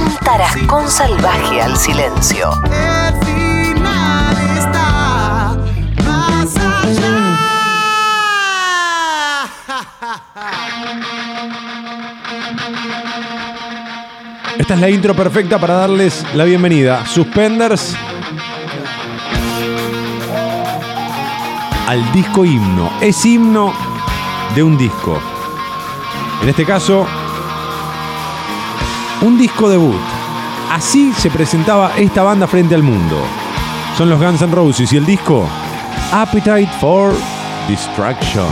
Un tarascón salvaje al silencio. El final está más Esta es la intro perfecta para darles la bienvenida. Suspenders al disco himno. Es himno de un disco. En este caso, un disco debut. Así se presentaba esta banda frente al mundo. Son los Guns N' Roses y el disco Appetite for Destruction.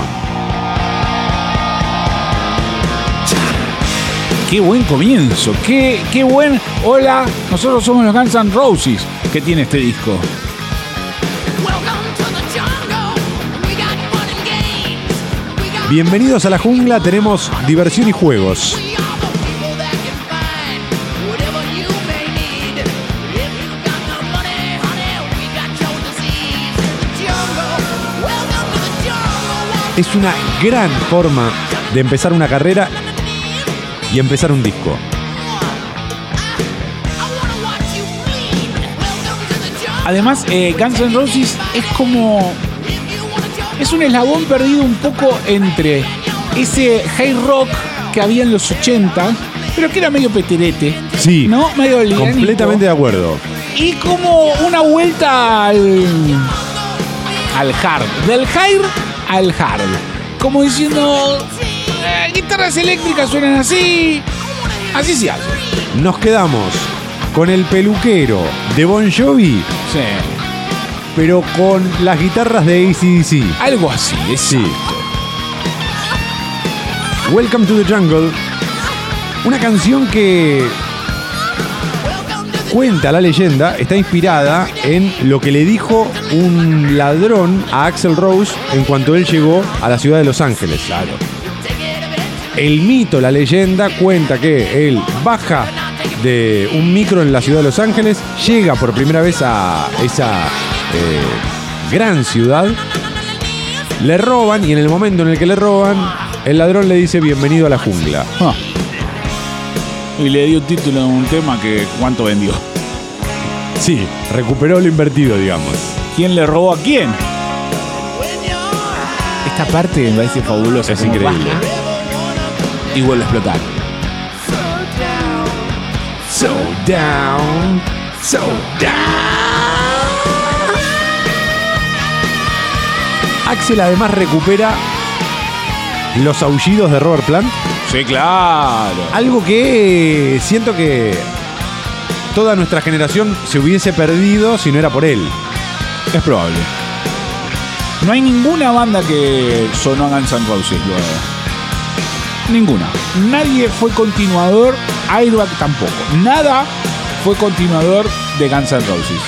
Qué buen comienzo, qué, qué buen. Hola, nosotros somos los Guns N' Roses. ¿Qué tiene este disco? Bienvenidos a la jungla, tenemos diversión y juegos. Es una gran forma de empezar una carrera y empezar un disco. Además, eh, Guns N' Roses es como. Es un eslabón perdido un poco entre ese high rock que había en los 80, pero que era medio peterete. Sí, ¿No? Medio ligánico. completamente de acuerdo. Y como una vuelta al. al hard. Del high al hard. Como diciendo. eh, guitarras eléctricas suenan así. Así se hace. Nos quedamos con el peluquero de Bon Jovi, Sí. pero con las guitarras de ACDC. Algo así, es Sí. Welcome to the Jungle. Una canción que cuenta la leyenda, está inspirada en lo que le dijo un ladrón a Axel Rose en cuanto él llegó a la ciudad de Los Ángeles. Claro. El mito, la leyenda, cuenta que él baja de un micro en la ciudad de Los Ángeles, llega por primera vez a esa eh, gran ciudad, le roban y en el momento en el que le roban, el ladrón le dice bienvenido a la jungla. Ah. Y le dio título a un tema que cuánto vendió. Sí, recuperó lo invertido, digamos. ¿Quién le robó a quién? Esta parte me parece fabulosa. Es increíble. baja Y vuelve a explotar. So down, so down. Axel además recupera los aullidos de Robert Plant. Sí, claro. Algo que siento que toda nuestra generación se hubiese perdido si no era por él. Es probable. No hay ninguna banda que sonó a Guns N' Roses luego. Ninguna. Nadie fue continuador, Airbag tampoco. Nada fue continuador de Guns N' Roses.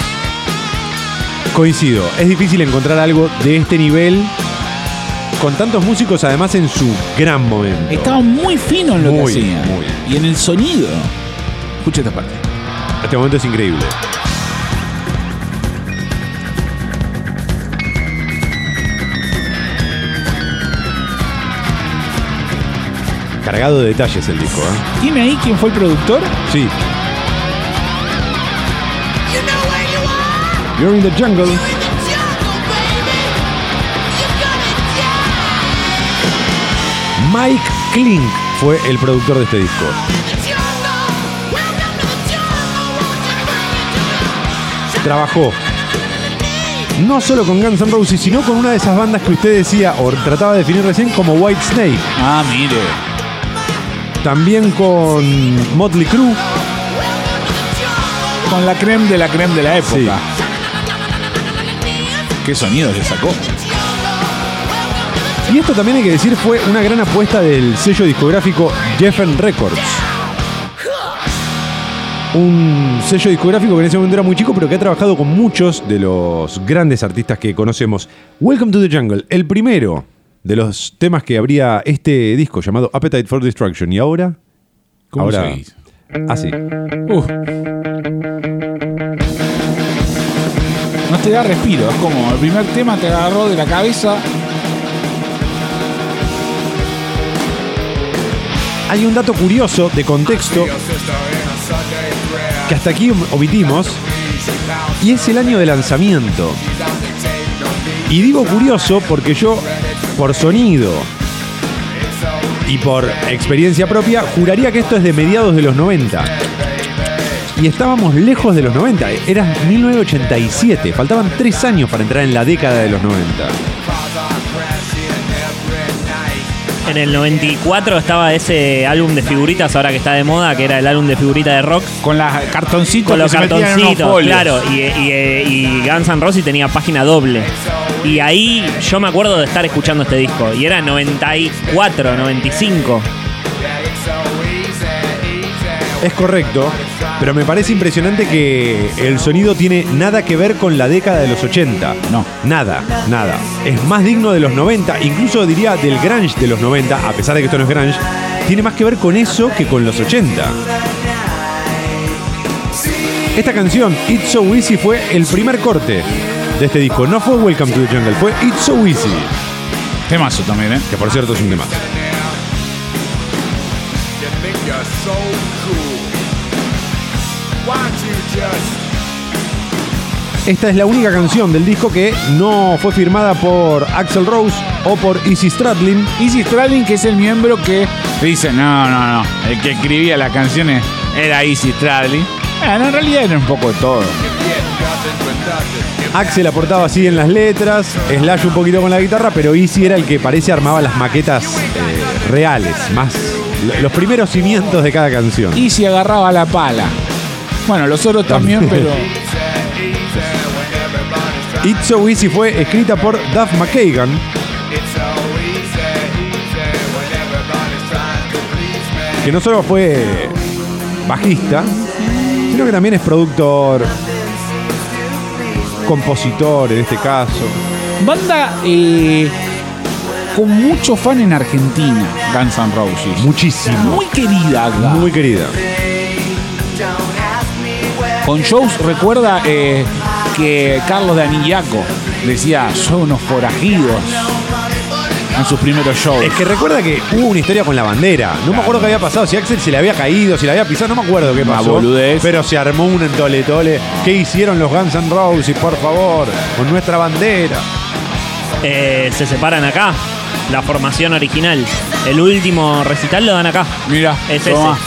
Coincido, es difícil encontrar algo de este nivel con tantos músicos además en su gran momento. Estaba muy fino en lo Muy, que hacía. muy. Y en el sonido. Escucha esta parte. Este momento es increíble. Cargado de detalles el disco, ¿eh? ¿Tiene ahí quién fue el productor? Sí. You're in the jungle. Mike Klink fue el productor de este disco. Trabajó no solo con Guns N' Roses, sino con una de esas bandas que usted decía o trataba de definir recién como White Snake. Ah, mire. También con Motley Crue. Con la creme de la creme de la época. ¿Qué sonido le sacó? Y esto también hay que decir fue una gran apuesta del sello discográfico Geffen Records. Un sello discográfico que en ese momento era muy chico, pero que ha trabajado con muchos de los grandes artistas que conocemos. Welcome to the Jungle, el primero de los temas que habría este disco llamado Appetite for Destruction. Y ahora. ¿Cómo ahora, seguís? Así. Uf. No te da respiro, es como el primer tema te agarró de la cabeza. Hay un dato curioso de contexto que hasta aquí omitimos. Y es el año de lanzamiento. Y digo curioso porque yo, por sonido y por experiencia propia, juraría que esto es de mediados de los 90. Y estábamos lejos de los 90. Era 1987. Faltaban tres años para entrar en la década de los 90. En el 94 estaba ese álbum de figuritas, ahora que está de moda, que era el álbum de figuritas de rock. Con los cartoncitos Con los que cartoncitos, claro. Y, y, y Guns N' Roses tenía página doble. Y ahí yo me acuerdo de estar escuchando este disco. Y era 94, 95. Es correcto, pero me parece impresionante que el sonido tiene nada que ver con la década de los 80. No. Nada, nada. Es más digno de los 90, incluso diría del grunge de los 90, a pesar de que esto no es grunge, tiene más que ver con eso que con los 80. Esta canción, It's So Easy, fue el primer corte de este disco. No fue Welcome to the Jungle, fue It's So Easy, Temazo también, ¿eh? que por cierto es un tema. Esta es la única canción del disco que no fue firmada por Axel Rose o por Izzy Stradlin. Easy Stradlin, que es el miembro que dice, no, no, no, el que escribía las canciones era Easy Stradlin. Bueno, en realidad era un poco de todo. Axel aportaba así en las letras, Slash un poquito con la guitarra, pero Izzy era el que parece armaba las maquetas eh, reales, más los primeros cimientos de cada canción. Easy agarraba la pala. Bueno, los otros también, pero It's So Easy fue escrita por Duff McKagan. Que no solo fue bajista, sino que también es productor, compositor en este caso. banda eh, con mucho fan en Argentina, Guns N' Roses. Muchísimo. Muy querida acá. Muy querida. Con shows, recuerda eh, que Carlos de Anillaco decía, son unos forajidos en sus primeros shows. Es que recuerda que hubo una historia con la bandera. No me acuerdo qué había pasado. Si Axel se le había caído, si le había pisado, no me acuerdo qué Una pasó. boludez. Pero se armó un entole tole. ¿Qué hicieron los Guns N' Roses, por favor? Con nuestra bandera. Eh, se separan acá. La formación original. El último recital lo dan acá. Mira, Es toma.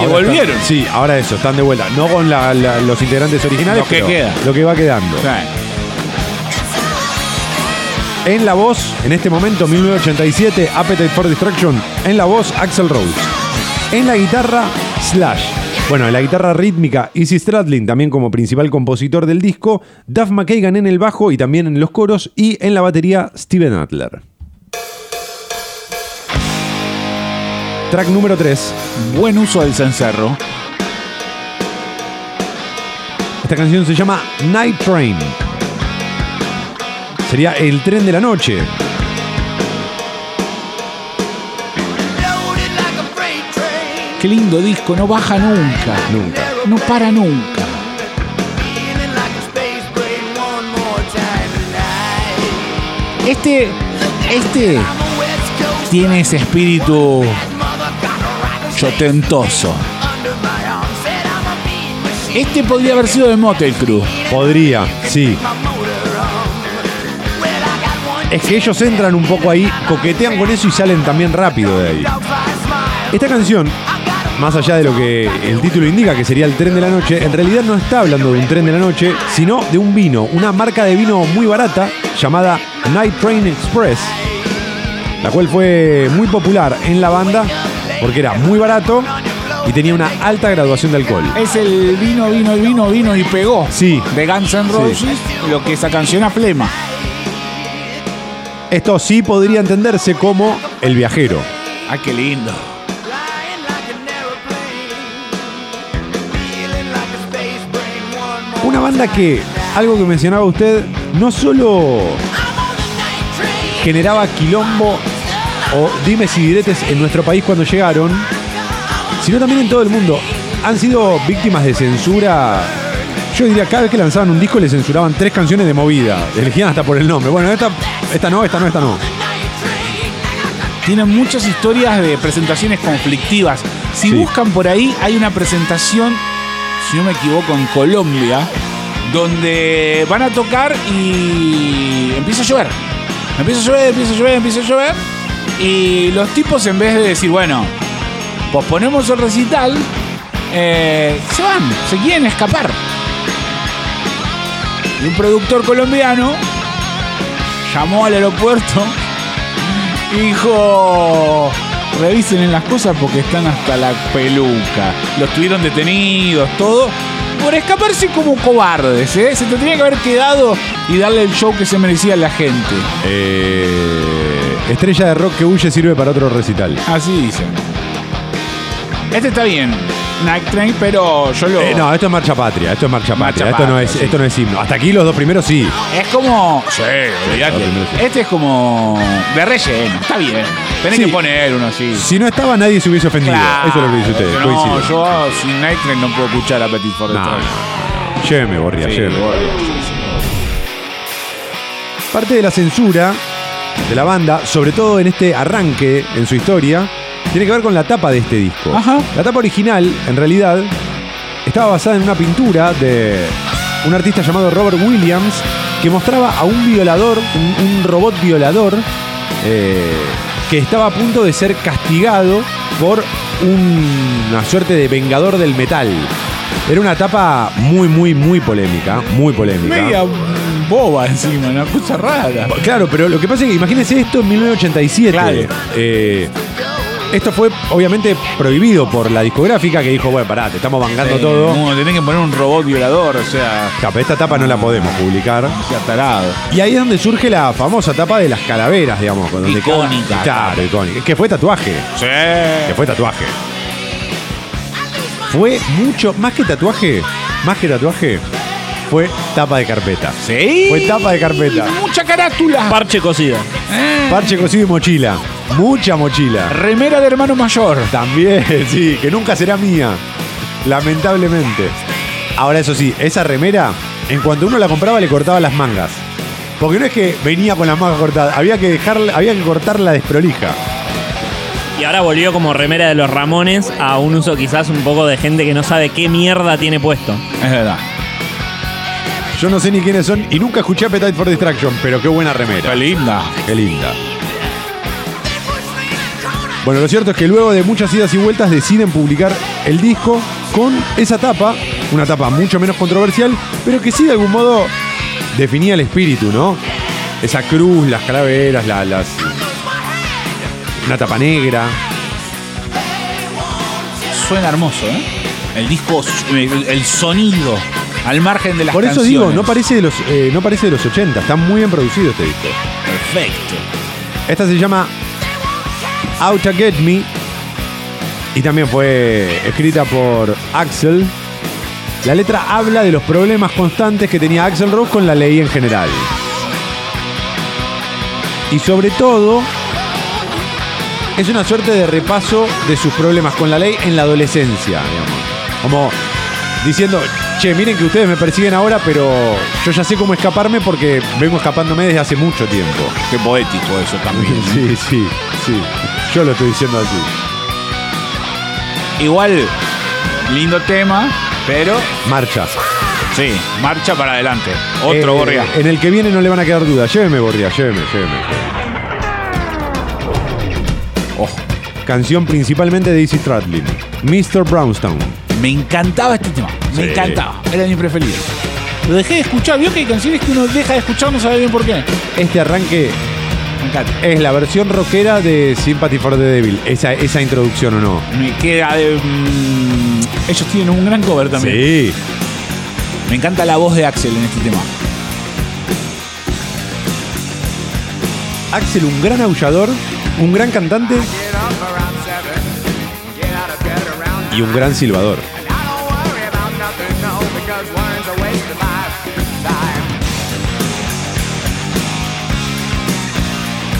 Y Ahora volvieron. están- sí, ahora eso, están de vuelta. No con la- la- los integrantes originales, Lo que pero queda. lo que va quedando. Sí. En la voz, en este momento, 1987, Appetite for Destruction. En la voz, Axel Rose. En la guitarra, Slash. Bueno, en la guitarra rítmica, Izzy Stradlin, también como principal compositor del disco. Duff McKagan en el bajo y también en los coros. Y en la batería, Steven Adler. Track número 3. Buen uso del cencerro. Esta canción se llama Night Train. Sería el tren de la noche. Qué lindo disco, no baja nunca. Nunca. No para nunca. Este, este tiene ese espíritu chotentoso. Este podría haber sido de Motel Cruz. Podría, sí. Es que ellos entran un poco ahí, coquetean con eso y salen también rápido de ahí. Esta canción, más allá de lo que el título indica, que sería el tren de la noche, en realidad no está hablando de un tren de la noche, sino de un vino, una marca de vino muy barata llamada Night Train Express, la cual fue muy popular en la banda porque era muy barato y tenía una alta graduación de alcohol. Es el vino, vino, vino, vino y pegó. Sí. De Guns N' Roses, lo que esa canción a flema. Esto sí podría entenderse como el viajero. Ah, qué lindo. Una banda que, algo que mencionaba usted, no solo generaba quilombo o dimes y diretes en nuestro país cuando llegaron, sino también en todo el mundo. Han sido víctimas de censura. Yo diría, cada vez que lanzaban un disco le censuraban tres canciones de movida. Elegían hasta por el nombre. Bueno, esta, esta no, esta no, esta no. tienen muchas historias de presentaciones conflictivas. Si Sí. buscan por ahí, hay una presentación, si no me equivoco, en Colombia, donde van a tocar y empieza a llover. Empieza a llover, empieza a llover, empieza a llover. Y los tipos, en vez de decir, bueno, posponemos el recital, eh, se van, se quieren escapar. Y un productor colombiano llamó al aeropuerto y dijo, revisen en las cosas porque están hasta la peluca. Los tuvieron detenidos, todo, por escaparse como cobardes. ¿eh? Se tendría que haber quedado y darle el show que se merecía a la gente. Eh, estrella de rock que huye sirve para otro recital. Así dicen. Este está bien, Night Train, pero yo lo... Eh, no, esto es marcha patria, esto es marcha Marcha patria, esto no es, sí. esto no es himno. Hasta aquí los dos primeros sí. Es como. Sí, sí. Este es como. De relleno. Está bien. Tenés Sí. que poner uno así. Si no estaba, nadie se hubiese ofendido. Claro. Eso es lo que dice usted. No, coincido. yo sin Night Train no puedo escuchar a Petit for the No, Train. no. Lléveme, Borria, lléveme. Sí. Parte de la censura de la banda, sobre todo en este arranque en su historia, tiene que ver con la tapa de este disco. Ajá. La tapa original, en realidad, estaba basada en una pintura de un artista llamado Robert Williams que mostraba a un violador, un, un robot violador, eh, que estaba a punto de ser castigado por un- una suerte de vengador del metal. Era una tapa muy, muy, muy polémica, muy polémica. Media boba encima, una cosa rara. Claro, pero lo que pasa es que imagínense esto en 1987. Claro. Eh, esto fue obviamente prohibido por la discográfica que dijo, bueno, pará, te estamos bancando todo. no, tenés que poner un robot violador, o sea, Capa, esta tapa no la podemos publicar. sea tarado. Y ahí es donde surge la famosa tapa de las calaveras, digamos. con donde Icónica. Claro, icónica. Que fue tatuaje. Sí. Que fue tatuaje. Fue mucho, más que tatuaje, más que tatuaje, fue tapa de carpeta. Sí. Fue tapa de carpeta. Mucha carátula. Parche cocido. Eh, Parche cocido y mochila. Mucha mochila. Remera de hermano mayor. También, sí, que nunca será mía. Lamentablemente. Ahora, eso sí, esa remera, en cuanto uno la compraba, le cortaba las mangas. Porque no es que venía con las mangas cortadas, había que dejarla, había que cortarla desprolija. Y ahora volvió como remera de los Ramones a un uso quizás un poco de gente que no sabe qué mierda tiene puesto. Es verdad. Yo no sé ni quiénes son y nunca escuché Appetite for Distraction, pero qué buena remera. Qué linda. Qué linda. Bueno, lo cierto es que luego de muchas idas y vueltas deciden publicar el disco con esa tapa, una tapa mucho menos controversial, pero que sí de algún modo definía el espíritu, ¿no? Esa cruz, las calaveras, la- las. Una tapa negra. Suena hermoso, ¿eh? El disco, el, el sonido, al margen de las Por eso canciones. digo, no parece, de los, eh, no parece de los 80, está muy bien producido este disco. Perfecto. Esta se llama Out to Get Me y también fue escrita por Axel. La letra habla de los problemas constantes que tenía Axel Rose con la ley en general. Y sobre todo, es una suerte de repaso de sus problemas con la ley en la adolescencia, digamos. Como diciendo, che, miren que ustedes me persiguen ahora, pero yo ya sé cómo escaparme porque vengo escapándome desde hace mucho tiempo. Qué poético eso también. Sí, sí, sí. Yo lo estoy diciendo así. Igual, lindo tema, pero Marcha. sí, marcha para adelante. Otro Eh, Borgia. En el que viene no le van a quedar dudas. Lléveme, Borgia, lléveme, lléveme. Ojo. Canción principalmente de Easy Stradlin. Mr. Brownstone. Me encantaba este tema. Me Sí. encantaba. Era mi preferido. Lo dejé de escuchar. Vio que hay canciones que uno deja de escuchar, no sabe bien por qué. Este arranque Me encanta. es la versión rockera de Sympathy for the Devil. Esa, esa introducción o no. Me queda de. mm, ellos tienen un gran cover también. Sí. Me encanta la voz de Axel en este tema. Axel, un gran aullador, un gran cantante y un gran silbador.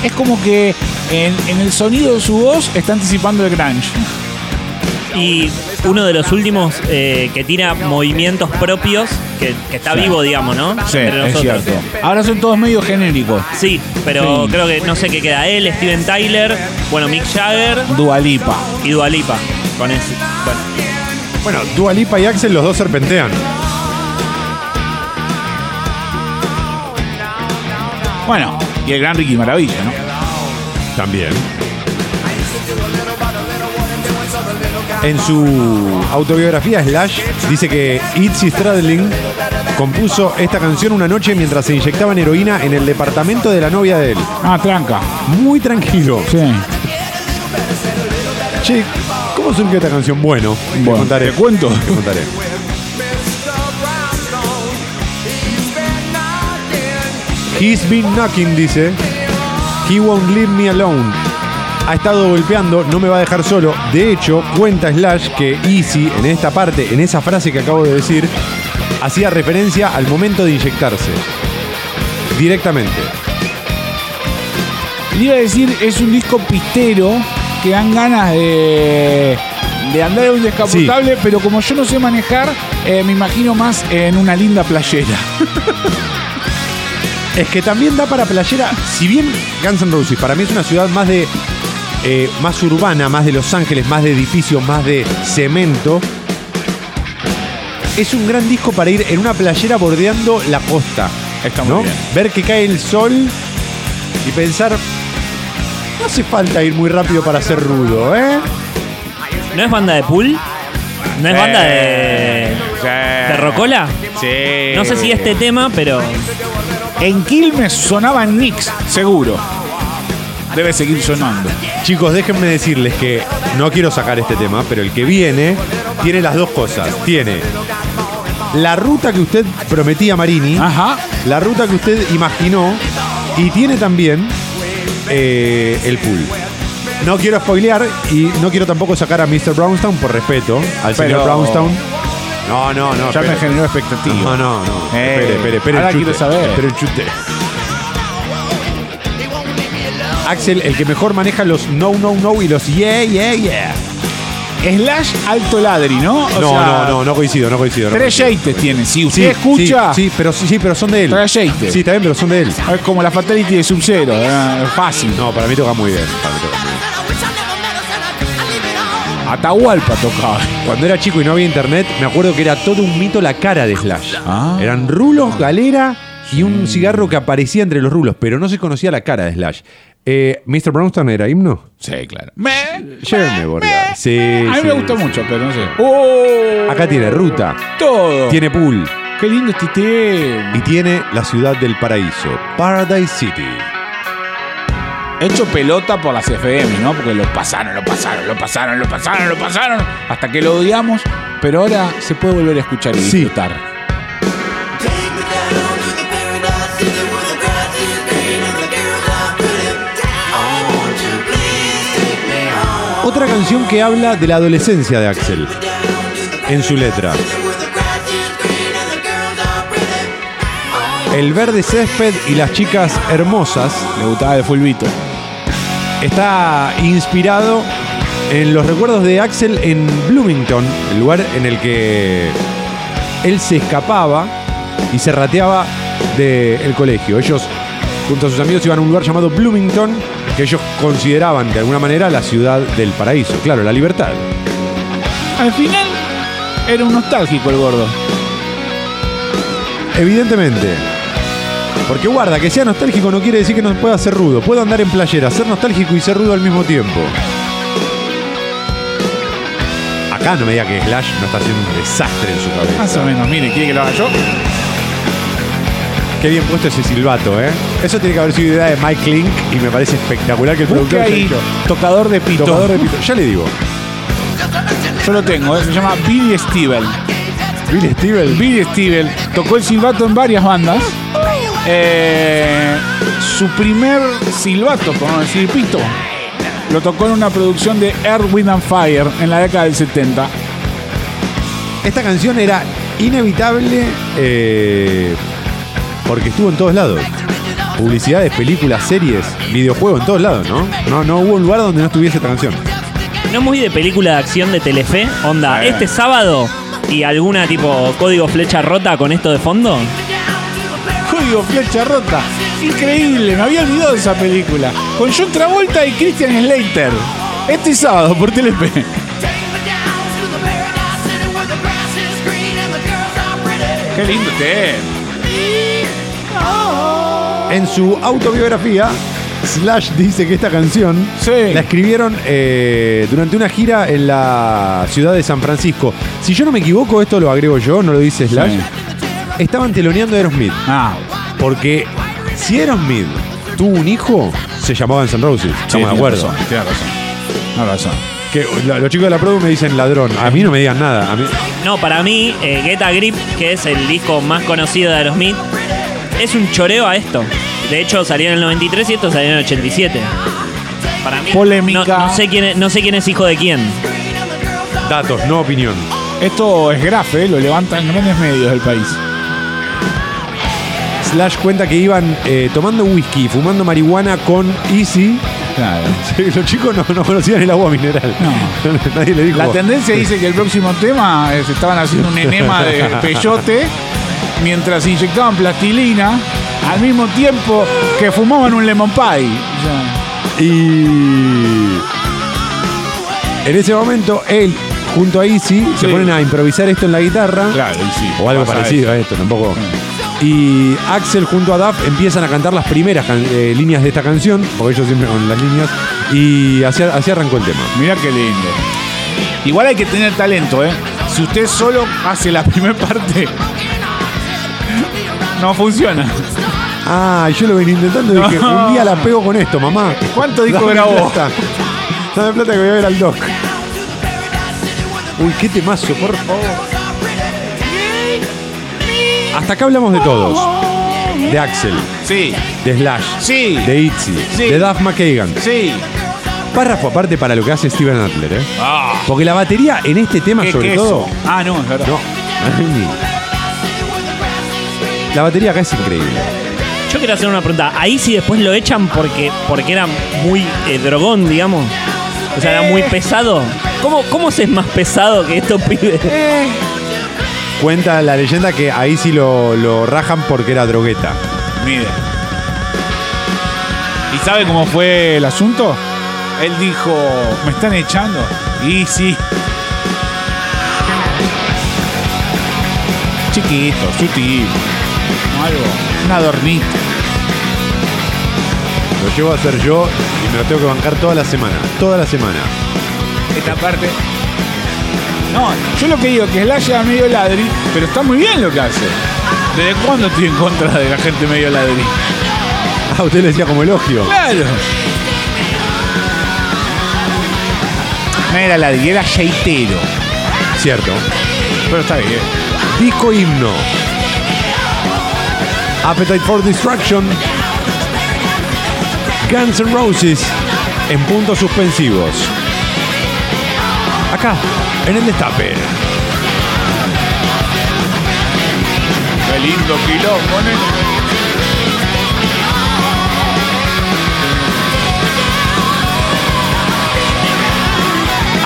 Es como que en, en el sonido de su voz está anticipando el grunge. Y uno de los últimos eh, que tira movimientos propios, que, que está Sí. vivo, digamos, ¿no? Sí, Entre es nosotros. cierto. Ahora son todos medio genéricos. Sí, pero Sí. creo que no sé qué queda. Él, Steven Tyler, bueno, Mick Jagger Dualipa. y Dualipa. Con ese. Bueno, Bueno, Dua Lipa y Axel, los dos serpentean. Bueno, y el gran Ricky Maravilla, ¿no? También. En su autobiografía Slash dice que Itzy Stradlin compuso esta canción una noche mientras se inyectaban heroína en el departamento de la novia de él. Ah, tranca. Muy tranquilo. Sí. Che, ¿cómo surgió esta canción? Bueno, te contaré. ¿te cuento? Te contaré. He's been knocking, dice. He won't leave me alone. Ha estado golpeando, no me va a dejar solo. De hecho, cuenta Slash que Easy, en esta parte, en esa frase que acabo de decir, hacía referencia al momento de inyectarse. Directamente. Le iba a decir, es un disco pistero que dan ganas de, de andar en un descapotable, pero como yo no sé manejar, eh, me imagino más en una linda playera. Es que también da para playera. Si bien Guns N' Roses para mí es una ciudad más de. eh, más urbana, más de Los Ángeles, más de edificios, más de cemento. Es un gran disco para ir en una playera bordeando la costa. Está muy ¿no? bien. Ver que cae el sol y pensar. No hace falta ir muy rápido para ser rudo, ¿eh? ¿no es banda de pool? ¿No es banda de. de Rocola? Sí. No sé si este tema, pero. En Quilmes sonaban Knicks, seguro. Debe seguir sonando. Chicos, déjenme decirles que no quiero sacar este tema, pero el que viene tiene las dos cosas. Tiene la ruta que usted prometía Marini, Ajá. la ruta que usted imaginó, y tiene también eh, el pool. No quiero spoilear y no quiero tampoco sacar a Mr. Brownstown por respeto al Pero- señor Brownstown. No, no, no. Ya me espere. generó expectativa. No, no, no. Eh, espere, espere, espere. ahora el chute. quiero saber. Espere el chute. Axel, el que mejor maneja los no, no, no y los yeah, yeah, yeah. Slash alto ladri, ¿no? O no, sea, no, no, no coincido, no coincido. no Tres coincido. yates tiene. Si Sí, usted escucha, Sí, sí, pero, sí, sí, pero son de él. Tres yates. Sí, bien, pero son de él. es como la Fatality de Sub-Zero. ¿eh? Fácil. No, para mí toca muy bien. para mí toca muy bien. Atahualpa tocaba. Cuando era chico y no había internet, me acuerdo que era todo un mito la cara de Slash. Ah. Eran rulos, galera y un cigarro que aparecía entre los rulos, pero no se conocía la cara de Slash. Eh, ¿Mr. Brownstown era himno? Sí, claro. Me, Llévenme, Borja. Sí, a mí sí. me gusta mucho, pero no sé. ¡Oh! Acá tiene ruta, todo. tiene pool Qué lindo este tema. y tiene la ciudad del paraíso, Paradise City. Hecho pelota por las FM, ¿no? Porque lo pasaron, lo pasaron, lo pasaron, lo pasaron, lo pasaron. Hasta que lo odiamos. Pero ahora se puede volver a escuchar y Sí. disfrutar. Otra canción que habla de la adolescencia de Axel en su letra. El verde césped y las chicas hermosas Le gustaba de Fulvito. está inspirado en los recuerdos de Axel en Bloomington, el lugar en el que él se escapaba y se rateaba del colegio. Ellos, junto a sus amigos, iban a un lugar llamado Bloomington, que ellos consideraban de alguna manera la ciudad del paraíso. Claro, la libertad. Al final, era un nostálgico el gordo. Evidentemente. Porque guarda, que sea nostálgico no quiere decir que no pueda ser rudo. Puedo andar en playera, ser nostálgico y ser rudo al mismo tiempo. Acá no me diga que Slash no está haciendo un desastre en su cabeza. Más o menos, mire, ¿quiere que lo haga yo? Qué bien puesto ese silbato, ¿eh? Eso tiene que haber sido idea de Mike Link y me parece espectacular que el Busque productor haya ahí, dicho, tocador de pito. Tocador de pito. Ya le digo. Yo lo tengo, ¿eh? se llama Billy Stevel. Billy Steven. Billy Stevel tocó el silbato en varias bandas. Eh, su primer silbato, por no decir pito, lo tocó en una producción de Earth, Wind and Fire en la década del 70. Esta canción era inevitable eh, porque estuvo en todos lados. Publicidades, películas, series, videojuegos, en todos lados, ¿no? No, no hubo un lugar donde no estuviese esta canción. No muy de película de acción de Telefe. Onda, Bueno. este sábado y alguna tipo código flecha rota con esto de fondo. Código Flecha Rota. Increíble, me había olvidado de esa película. Con John Travolta y Christian Slater. Este sábado por Telefe. Qué lindo este. En su autobiografía, Slash dice que esta canción Sí. la escribieron eh, durante una gira en la ciudad de San Francisco. Si yo no me equivoco, esto lo agrego yo, no lo dice Slash. Sí. Estaban teloneando a Aerosmith. Ah, Porque si Aerosmith tuvo un hijo, se llamaba Guns N' Roses. Estamos de acuerdo. Tienes razón. Tienes razón. Que la- los chicos de la produ me dicen ladrón. A mí no me digan nada. A mí, No, para mí, eh, Get a Grip, que es el disco más conocido de Aerosmith, es un choreo a esto. De hecho, salió en el 93 y esto salió en el 87. Para mí, Polémica. No, no sé quién es, no sé quién es hijo de quién. datos, no opinión. Esto es grafe, lo levantan grandes medios del país. Slash cuenta que iban eh, tomando whisky, fumando marihuana con Easy. Claro. Los chicos no, no conocían el agua mineral. Nadie le dijo. La tendencia dice que el próximo tema es estaban haciendo un enema de peyote mientras inyectaban plastilina al mismo tiempo que fumaban un lemon pie. Y en ese momento, él junto a Easy se ponen a improvisar esto en la guitarra. claro, sí. O algo parecido a esto, tampoco. Y Axel junto a Duff empiezan a cantar las primeras can- eh, líneas de esta canción, porque ellos siempre con las líneas, y así, así arrancó el tema. Mirá qué lindo. Igual hay que tener talento, ¿eh? Si usted solo hace la primera parte, no funciona. Ah, yo lo venía intentando y dije, No. un día la pego con esto, mamá. ¿Cuánto disco grabó? plata. Dame plata que voy a ver al doc. Uy, qué temazo, por favor. Hasta acá hablamos de todos. De Axel, Sí, de Slash, sí, de Itzy, Sí. de Duff McKagan. sí. Párrafo aparte para lo que hace Steven Adler, ¿eh? Ah, Porque la batería en este tema, sobre queso. todo. Ah, no, es verdad. No. La batería acá es increíble. Yo quiero hacer una pregunta. Ahí sí después lo echan porque, porque era muy eh, drogón, digamos. O sea, era muy pesado. ¿Cómo, ¿Cómo se es más pesado que estos pibes? Cuenta la leyenda que ahí sí lo, lo rajan porque era drogueta. Mire. ¿Y sabe cómo fue el asunto? Él dijo, ¿me están echando? Y sí. Chiquito, sutil. Algo. Un adornito. Lo llevo a hacer yo y me lo tengo que bancar toda la semana. Toda la semana. Esta parte. No, yo lo que digo es que Slash era medio ladri, pero está muy bien lo que hace. ¿Desde cuándo estoy en contra de la gente medio ladri? Ah, usted le decía como elogio. Claro. No era ladri, era sheitero. Cierto. Pero está bien. Disco himno. Appetite for Destruction. Guns N' Roses en puntos suspensivos. Acá, en el destape. Qué lindo quilombo.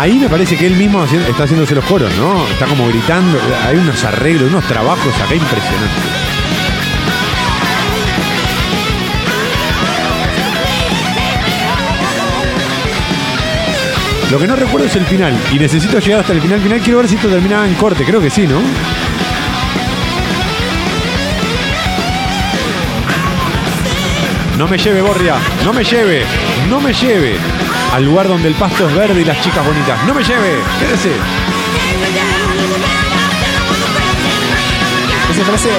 Ahí me parece que él mismo está haciéndose los coros, ¿no? Está como gritando. Hay unos arreglos, unos trabajos acá impresionantes. Lo que no recuerdo es el final. Y necesito llegar hasta el final final. Quiero ver si esto terminaba en corte. Creo que sí, ¿no? No me lleve, Borria. No me lleve. No me lleve. Al lugar donde el pasto es verde y las chicas bonitas. No me lleve. Quédese. Ese fraseo.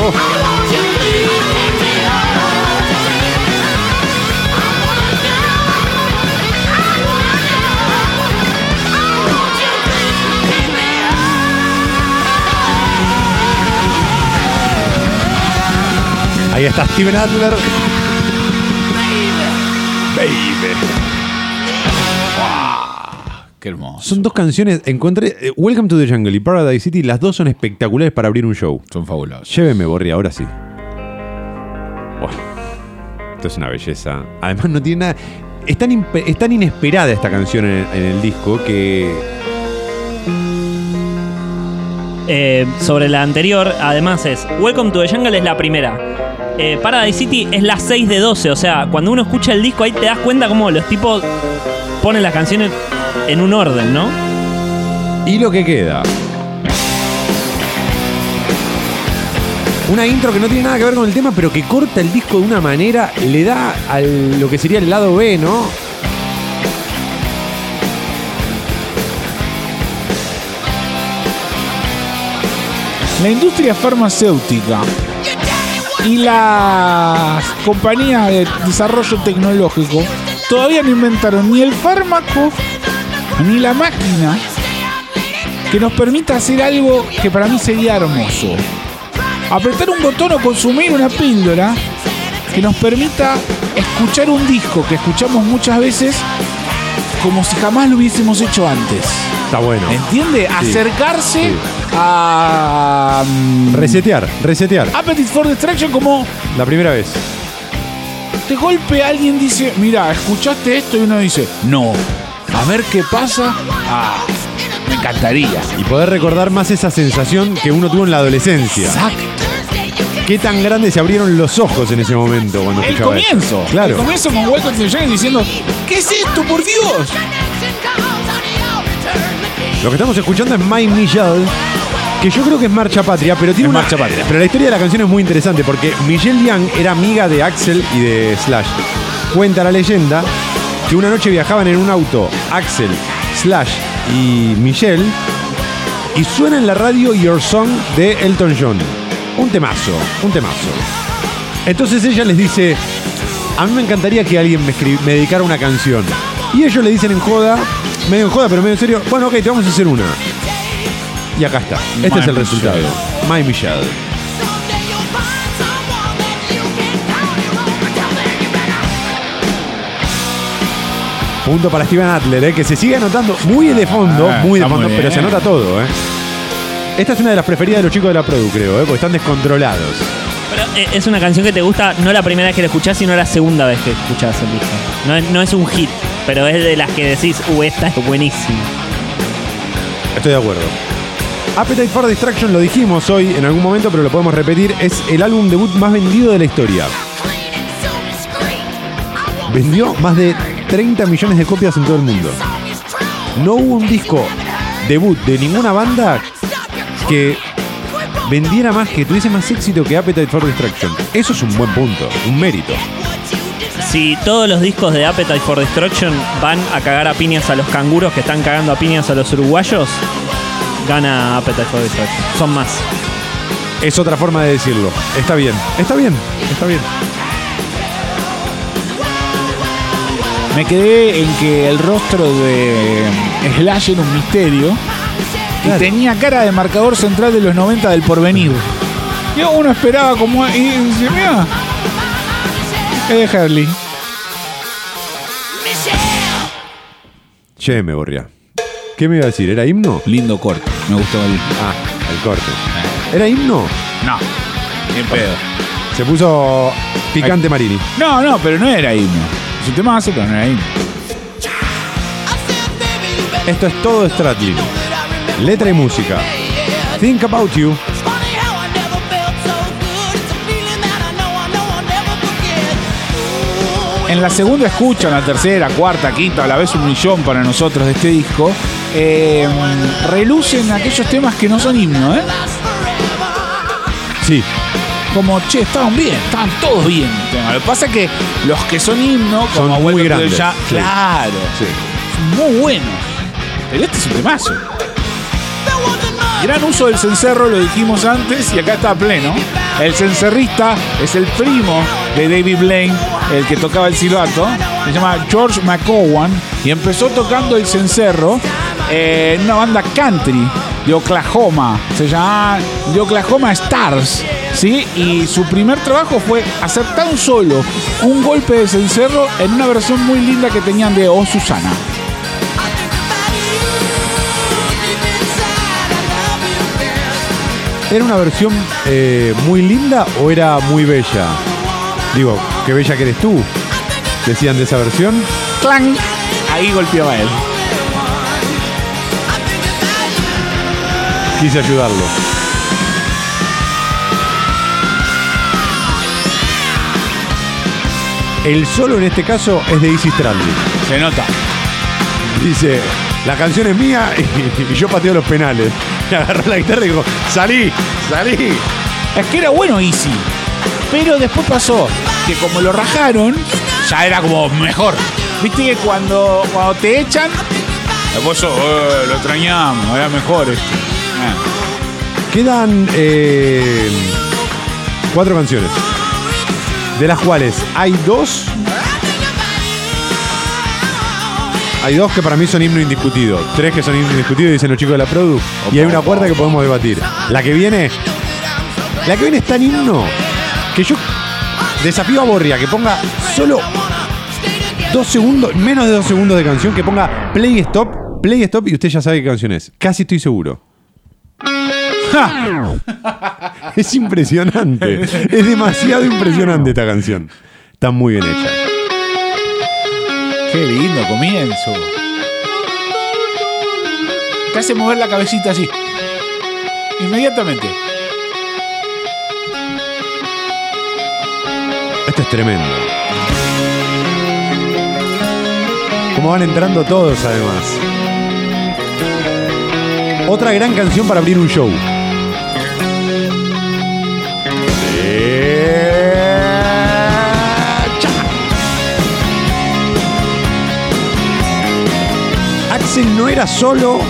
Oh. Ahí está Steven Adler. Baby. Qué hermoso. Son dos canciones. Encontré eh, Welcome to the Jungle y Paradise City. Las dos son espectaculares para abrir un show. Son fabulosos. Lléveme, Borri, ahora sí. Esto es una belleza. Además, no tiene nada. es tan, impe- es tan inesperada esta canción en, en el disco que. Eh, sobre la anterior, además es Welcome to the Jungle es la primera. Eh, Paradise City es la 6 de 12. O sea, cuando uno escucha el disco ahí te das cuenta cómo los tipos ponen las canciones en un orden, ¿no? Y lo que queda. Una intro que no tiene nada que ver con el tema, pero que corta el disco de una manera, le da a lo que sería el lado B, ¿no? La industria farmacéutica y las compañías de desarrollo tecnológico todavía no inventaron ni el fármaco ni la máquina que nos permita hacer algo que para mí sería hermoso. Apretar un botón o consumir una píldora que nos permita escuchar un disco que escuchamos muchas veces como si jamás lo hubiésemos hecho antes. Está bueno. ¿Entiende? Acercarse Sí. A. mm, Resetear, resetear. Appetite for Destruction como La primera vez. de golpe alguien dice, mira, escuchaste esto y uno dice, no, a ver qué pasa. Ah, me encantaría. Y poder recordar más esa sensación que uno tuvo en la adolescencia. Exacto. Qué tan grandes se abrieron los ojos en ese momento cuando El escuchaba esto. comienzo. Claro. El comienzo con Welcome to the Jungle diciendo, ¿qué es esto, por Dios? Lo que estamos escuchando es My Michelle, que yo creo que es Marcha Patria, pero tiene Es una Marcha Patria. Pero la historia de la canción es muy interesante porque Michelle Young era amiga de Axel y de Slash. Cuenta la leyenda que una noche viajaban en un auto Axel, Slash y Michelle y suena en la radio Your Song de Elton John. Un temazo, un temazo. Entonces ella les dice, a mí me encantaría que alguien me, me dedicara una canción. Y ellos le dicen en joda, medio en joda, pero medio en serio, bueno, ok, te vamos a hacer una. Y acá está. Este My es el Michelle. resultado. My Michelle. Punto para Steven Adler, ¿eh? que se sigue anotando muy de fondo, Ah, muy de está muy fondo, pero se anota todo. ¿eh? Esta es una de las preferidas de los chicos de la Produ, creo, ¿eh? porque están descontrolados. Pero eh, es una canción que te gusta no la primera vez que la escuchás, sino la segunda vez que escuchás el disco. No es, no es un hit, pero es de las que decís, uh, esta es buenísima. Estoy de acuerdo. Appetite for Distraction lo dijimos hoy en algún momento, pero lo podemos repetir. Es el álbum debut más vendido de la historia. Vendió más de 30 millones de copias en todo el mundo. No hubo un disco debut de ninguna banda que vendiera más, que tuviese más éxito que Appetite for Distraction. Eso es un buen punto, un mérito. Si todos los discos de Appetite for Destruction van a cagar a piñas a los canguros que están cagando a piñas a los uruguayos, gana Appetite for Destruction. Son más. Es otra forma de decirlo. Está bien, está bien, está bien. Me quedé en que el rostro de Slash era un misterio Claro. y tenía cara de marcador central de los 90 del porvenir. Y uno esperaba como. Y dice, mira, es de Harley. Che, me borría. ¿Qué me iba a decir? ¿Era himno? Lindo corte, me gustó el. Ah, el corte. ¿Era himno? No, bien pedo. Se puso picante Marini. No, no, pero no era himno. Es un temazo, pero no era himno. Esto es todo Stradlin. Letra y música. Think About You. En la segunda escucha, en la tercera, cuarta, quinta, a la vez un millón para nosotros de este disco, eh, relucen aquellos temas que no son himno, ¿eh? Sí. Como, che, estaban bien, estaban todos bien. Lo que pasa es que los que son himno, Son como muy to the grandes, sí. claro, Sí. son muy buenos. Pero este es un temazo. Gran uso del cencerro, lo dijimos antes, y acá está pleno. El cencerrista es el primo de David Blaine, el que tocaba el silbato. Se llama George McCowan y empezó tocando el cencerro en una banda country de Oklahoma. Se llama The Oklahoma Stars. ¿Sí? Y su primer trabajo fue hacer tan solo un golpe de cencerro en una versión muy linda que tenían de Oh Susana. ¿Era una versión eh, muy linda o era muy bella? Digo, qué bella que eres tú. Decían de esa versión. clan, ahí golpeaba él. Quise ayudarlo. El solo en este caso es de Easy Stranding. Se nota. Dice, la canción es mía y, y yo pateo los penales. Y agarró la guitarra y dijo, salí, salí. Es que era bueno Easy. Pero después pasó que como lo rajaron, ya era como mejor. Viste que cuando, cuando te echan, después sos, "Eh, lo extrañamos, era mejor. Ah. Quedan eh, cuatro canciones. De las cuales hay dos. Hay dos que para mí son himno indiscutido. Tres que son himno indiscutido, dicen los chicos de la Produ. Y hay una cuarta que podemos debatir. La que viene. La que viene es tan himno que yo desafío a Borria que ponga solo dos segundos, menos de dos segundos de canción, que ponga play stop, play stop y usted ya sabe qué canción es. Casi estoy seguro. Es impresionante. Es demasiado impresionante esta canción. Está muy bien hecha. Qué lindo comienzo. Te hace mover la cabecita así. Inmediatamente. Es tremendo. Como van entrando todos además. Otra gran canción para abrir un show. Axel no era solo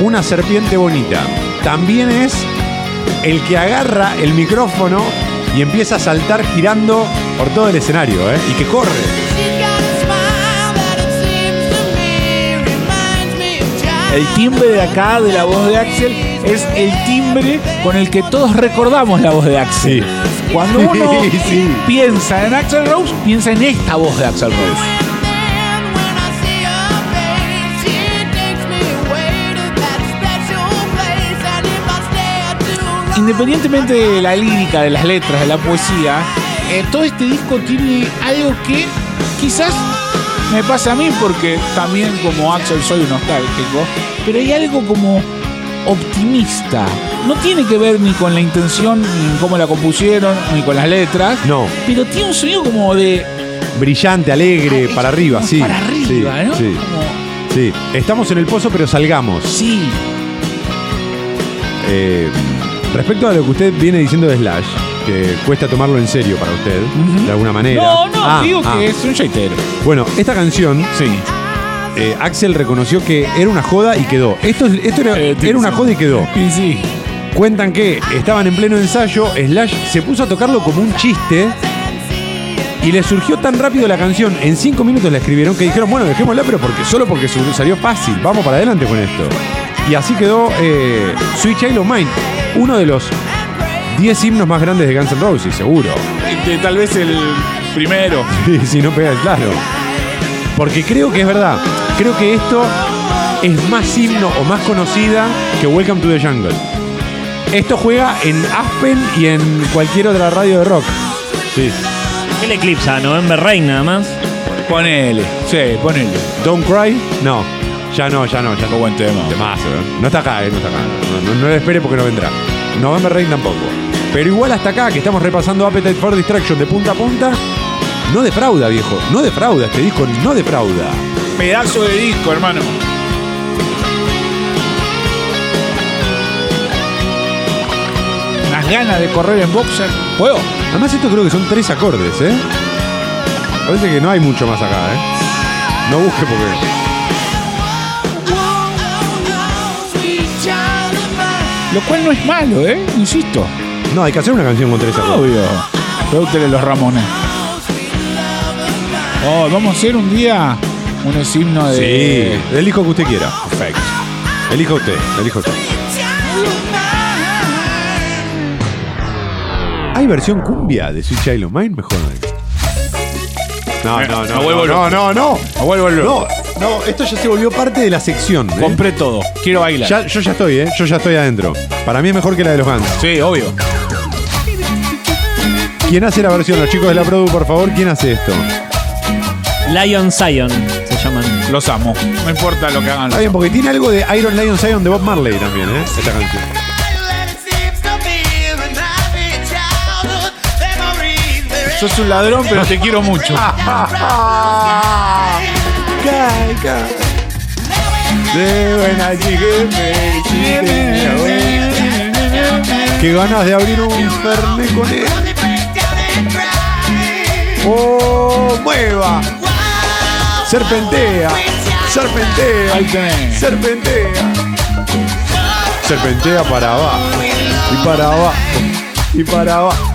una serpiente bonita, también es el que agarra el micrófono y empieza a saltar girando por todo el escenario, ¿eh? Y que corre. El timbre de acá de la voz de Axel es el timbre con el que todos recordamos la voz de Axel. Sí. Cuando uno Sí, sí. piensa en Axel Rose, piensa en esta voz de Axel Rose. Independientemente de la lírica, de las letras, de la poesía, eh, todo este disco tiene algo que quizás me pasa a mí porque también como Axel soy un nostálgico, pero hay algo como optimista. No tiene que ver ni con la intención, ni cómo la compusieron, ni con las letras. No. Pero tiene un sonido como de... Brillante, alegre, para arriba, sí. Para arriba, sí, ¿no? Sí, Como- sí. Estamos en el pozo, pero salgamos. sí. Eh, respecto a lo que usted viene diciendo de Slash, que cuesta tomarlo en serio para usted, de alguna manera. No, no, Ah, digo ah. que es un shaitero. Bueno, esta canción, Sí. eh, Axel reconoció que era una joda y quedó. Esto, es- esto era, Eh, era una joda y quedó. Y sí. Cuentan que estaban en pleno ensayo, Slash se puso a tocarlo como un chiste y le surgió tan rápido la canción, en cinco minutos la escribieron que dijeron, bueno, dejémosla, pero porque solo porque salió fácil, vamos para adelante con esto. Y así quedó eh, Sweet Child of Mine, uno de los 10 himnos más grandes de Guns N' Roses, seguro. Este, tal vez el primero. Sí, si no pega, claro. Porque creo que es verdad. Creo que esto es más himno o más conocida que Welcome to the Jungle. Esto juega en Aspen y en cualquier otra radio de rock. Sí. El eclipsa, November Rain nada más. Ponele. Sí, ponele. Don't Cry, no. Ya no, ya no, ya no. buen tema. Temazo, ¿eh? No está acá, ¿eh? No está acá. No, no, no le espere porque no vendrá. November Rain tampoco. Pero igual hasta acá, que estamos repasando Appetite for Distraction de punta a punta, no defrauda, viejo. No defrauda, este disco no defrauda. Pedazo de disco, hermano. Unas ganas de correr en boxer. Juego. Además, esto creo que son tres acordes, ¿eh? Parece que no hay mucho más acá, ¿eh? No busque porque. Lo cual no es malo, ¿eh? Insisto. No, hay que hacer una canción con tres acordes. Obvio. Pregúntele los Ramones. Oh, vamos a hacer un día un himno de. Sí, elijo que usted quiera. Perfecto. Elija usted, elija usted. ¿Hay versión cumbia de Sweet Child of Mine? Mejor no. Me- No, no, me no. No, no, no. Me vuelvo loco. No, no, esto ya se volvió parte de la sección. ¿eh? Compré todo. Quiero bailar. Ya- yo ya estoy, ¿eh? Yo ya estoy adentro. Para mí es mejor que la de los Guns. Sí, obvio. ¿Quién hace la versión? Los chicos de la Produ, por favor, ¿quién hace esto? Lion Zion se llaman. Los amo. No importa lo que hagan. Está Los bien, amo. porque tiene algo de Iron Lion Zion de Bob Marley también, ¿eh? Esta canción. Sos un ladrón, pero te quiero mucho. De buena Qué ganas de abrir un fernet con él. ¡Oh! ¡Mueva! Serpentea. Serpentea. Ahí tenés. Serpentea. Serpentea para abajo. Y para abajo. Y para abajo.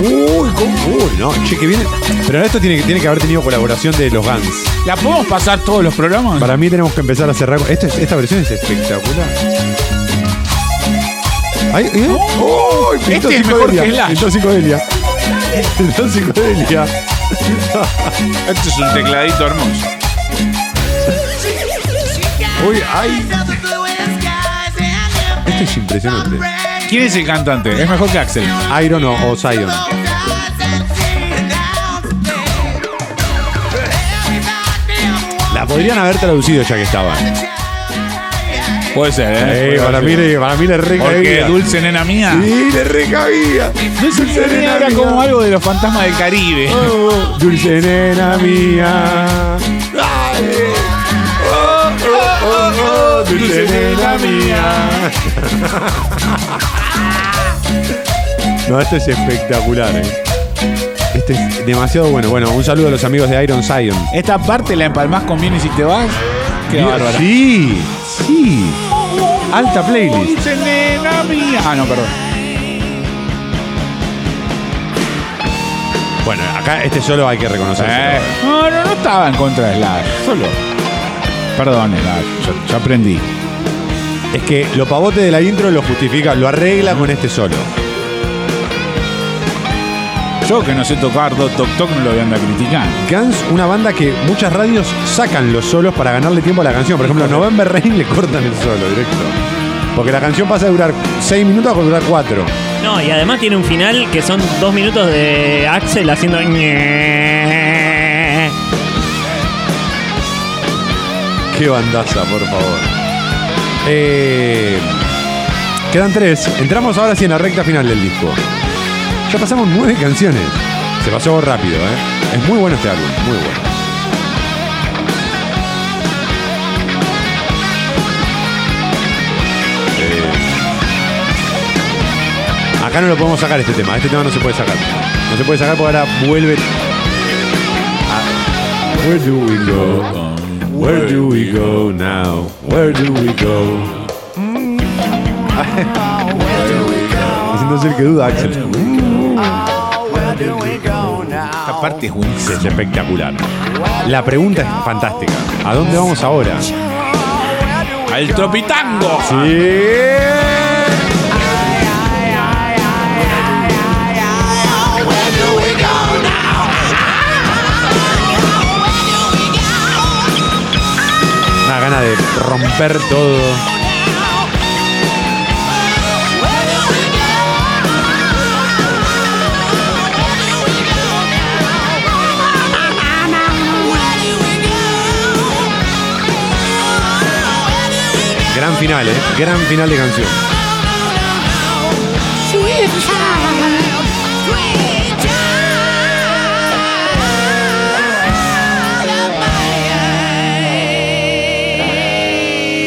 Uy, ¿cómo? Uy, no, che, que viene. Pero esto tiene que, tiene que haber tenido colaboración de los Guns. ¿La podemos pasar todos los programas? Para mí tenemos que empezar a cerrar. Esto es- esta versión es espectacular. Ay, ¿eh? ¡Uy! pintó Este es mejor que Slash. Pintó psicodelia. Psicodelia. Este es un tecladito hermoso. Uy, ay. Esto es impresionante. ¿Quién es el cantante? Es mejor que Axel. Iron o, o Zion. La podrían haber traducido ya que estaba. Puede ser, ¿eh? Para, mí, le- para mí le Porque recabía. Dulce Nena Mía. Sí, le recabía. Dulce nena Era mía. como algo de los fantasmas del Caribe. Oh, dulce nena mía. Ay. Oh, oh, oh, oh, dulce nena mía. No, esto es espectacular, eh. Este es demasiado bueno. Bueno, un saludo a los amigos de Iron Zion. Esta parte la empalmás con bien y si te vas. Qué Dios, bárbara. Sí, sí. Alta playlist. Ah, no, perdón. Bueno, acá este solo hay que reconocerlo. Eh, no, no, no estaba en contra de Slash. Solo. Perdón, Slash. Ya, ya aprendí. Es que lo pavote de la intro lo justifica, lo arregla con este solo. Yo que no sé tocar Dot Toc Toc no lo voy a andar criticando. Guns, una banda que muchas radios sacan los solos para ganarle tiempo a la canción. Por ejemplo, a November Rain le cortan el solo directo. Porque la canción pasa de durar 6 minutos a durar 4. No, y además tiene un final que son dos minutos de Axel haciendo. Qué bandaza, por favor. Eh, quedan tres. Entramos ahora sí en la recta final del disco. Ya pasamos nueve canciones. Se pasó rápido, ¿eh? Es muy bueno este álbum, muy bueno. Eh, acá no lo podemos sacar este tema. Este tema no se puede sacar. No se puede sacar porque ahora vuelve. a- Where do we go? Where do we go now? Where do we go? Es entonces el que duda, Axel. Esta parte es buenísima. Es espectacular. La pregunta es fantástica. ¿A dónde vamos ahora? Al Tropitango. Una gana de romper todo. Final, ¿eh? Gran final de canción.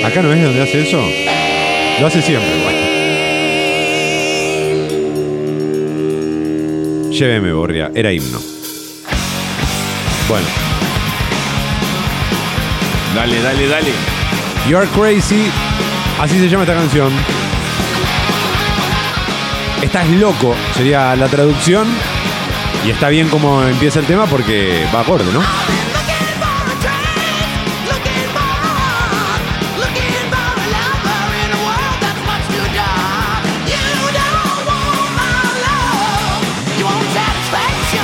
Acá no es donde hace eso. Lo hace siempre. Lléveme, Borria. Era himno. Bueno. Dale, dale, dale. You're Crazy. Así se llama esta canción. Estás loco, sería la traducción. Y está bien como empieza el tema porque va acorde, ¿no?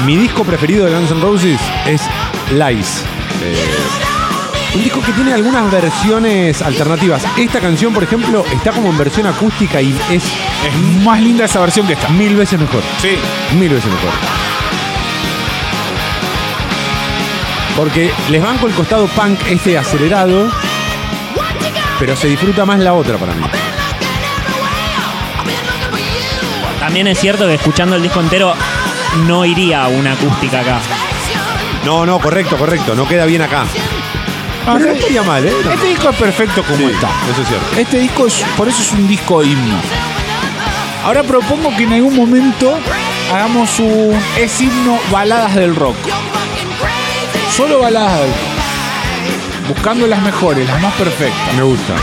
Mi disco preferido de Guns N' Roses es Lies. Un disco que tiene algunas versiones alternativas. Esta canción, por ejemplo, está como en versión acústica y es Es más linda esa versión que esta. mil veces mejor. Sí. Mil veces mejor. Porque les banco el costado punk este acelerado, pero se disfruta más la otra para mí. También es cierto que escuchando el disco entero no iría a una acústica acá. No, no, correcto, correcto. No queda bien acá. Ah, no estaría mal, ¿eh? Este disco es perfecto como Sí, está. eso es cierto. Este disco es, por eso es un disco himno. Ahora propongo que en algún momento hagamos un es himno baladas del rock. Solo baladas del rock. Buscando las mejores, las más perfectas. Me gusta.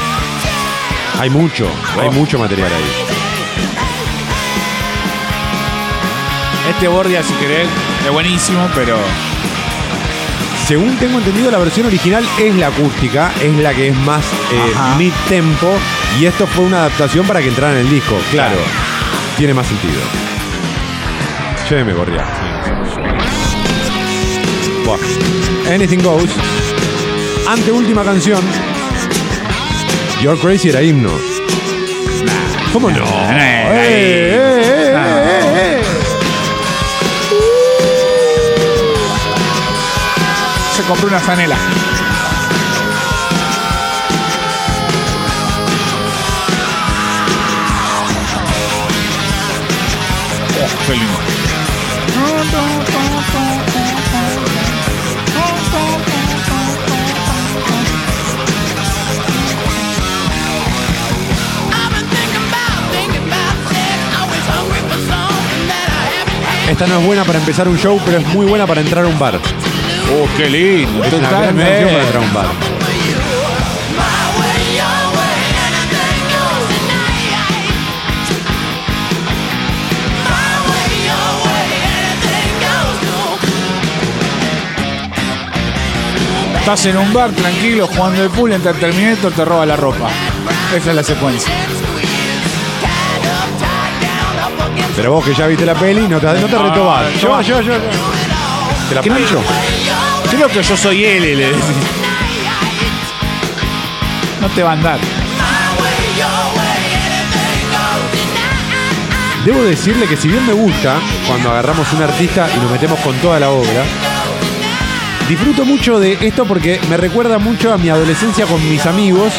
Hay mucho, hay mucho material ahí. Este Borgia, si querés, es buenísimo, pero Según tengo entendido, la versión original es la acústica, es la que es más eh, mid-tempo, y esto fue una adaptación para que entrara en el disco. Claro, tiene más sentido. Che, me corría. Buah. Anything Goes. Anteúltima canción. You're Crazy era himno. ¿Cómo no? eh, Eh, eh, se compró una franela. Oh, qué lindo. Esta no es buena para empezar un show, pero es muy buena para entrar a un bar. Oh, qué lindo. Una gran para bar. Estás en un bar tranquilo jugando el pool, entra el Terminator, te roba la ropa. Esa es la secuencia. Pero vos que ya viste la peli, no te, no te retobás. Yo, yo, yo, yo. ¿Te la Creo-? Creo que yo soy él, le decís. No te va a andar. Debo decirle que si bien me gusta cuando agarramos un artista y nos metemos con toda la obra, disfruto mucho de esto porque me recuerda mucho a mi adolescencia con mis amigos,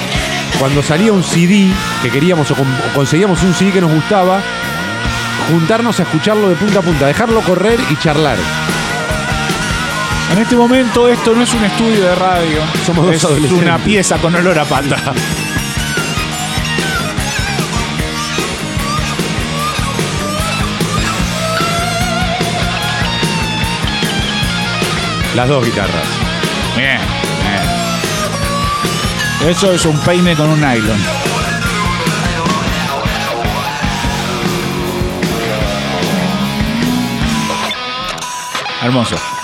cuando salía un CD que queríamos o conseguíamos un CD que nos gustaba, juntarnos a escucharlo de punta a punta, dejarlo correr y charlar. En este momento esto no es un estudio de radio. Somos dos es una pieza con olor a pata. Las dos guitarras. Bien, bien. Eso es un peine con un nylon. Hermoso.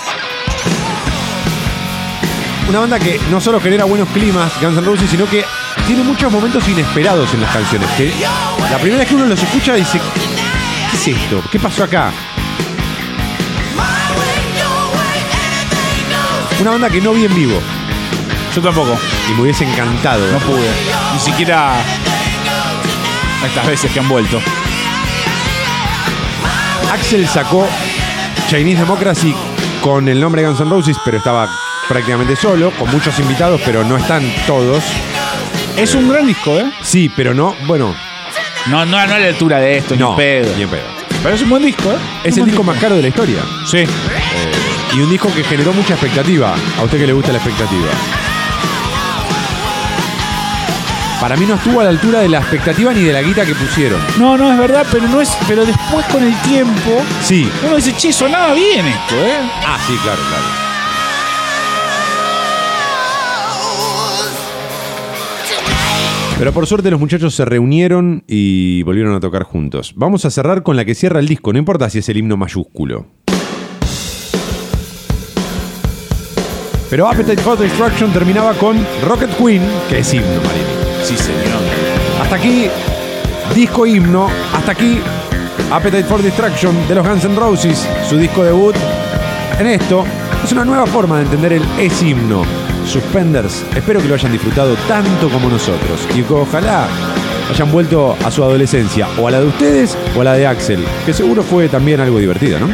Una banda que no solo genera buenos climas, Guns N' Roses, sino que tiene muchos momentos inesperados en las canciones. Que la primera vez que uno los escucha dice, ¿qué es esto? ¿Qué pasó acá? Una banda que no vi en vivo Yo tampoco. y me hubiese encantado. No pude. Ni siquiera estas veces que han vuelto. Axel sacó Chinese Democracy con el nombre Guns N' Roses, pero estaba prácticamente solo, con muchos invitados, pero no están todos. Es un gran disco, ¿eh? Sí, pero no, bueno, No, no, no a la altura de esto, no, ni pedo. ni en pedo. Pero es un buen disco, ¿eh? Es el disco más caro de la historia. Sí. Y un disco que generó mucha expectativa. A usted que le gusta la expectativa. Para mí no estuvo a la altura de la expectativa ni de la guita que pusieron. No, no, es verdad, pero no es. Pero después con el tiempo, Sí. uno dice, che, sonaba bien esto, ¿eh? Ah, sí, claro, claro. Pero por suerte los muchachos se reunieron y volvieron a tocar juntos. Vamos a cerrar con la que cierra el disco, no importa si es el himno mayúsculo. Pero Appetite for Destruction terminaba con Rocket Queen, que es himno, Marini. Sí, señor. Hasta aquí, disco himno. Hasta aquí, Appetite for Destruction de los Guns N' Roses, su disco debut. En esto, es una nueva forma de entender el es himno. Suspenders, espero que lo hayan disfrutado tanto como nosotros y que ojalá hayan vuelto a su adolescencia, o a la de ustedes o a la de Axel, que seguro fue también algo divertida, ¿no?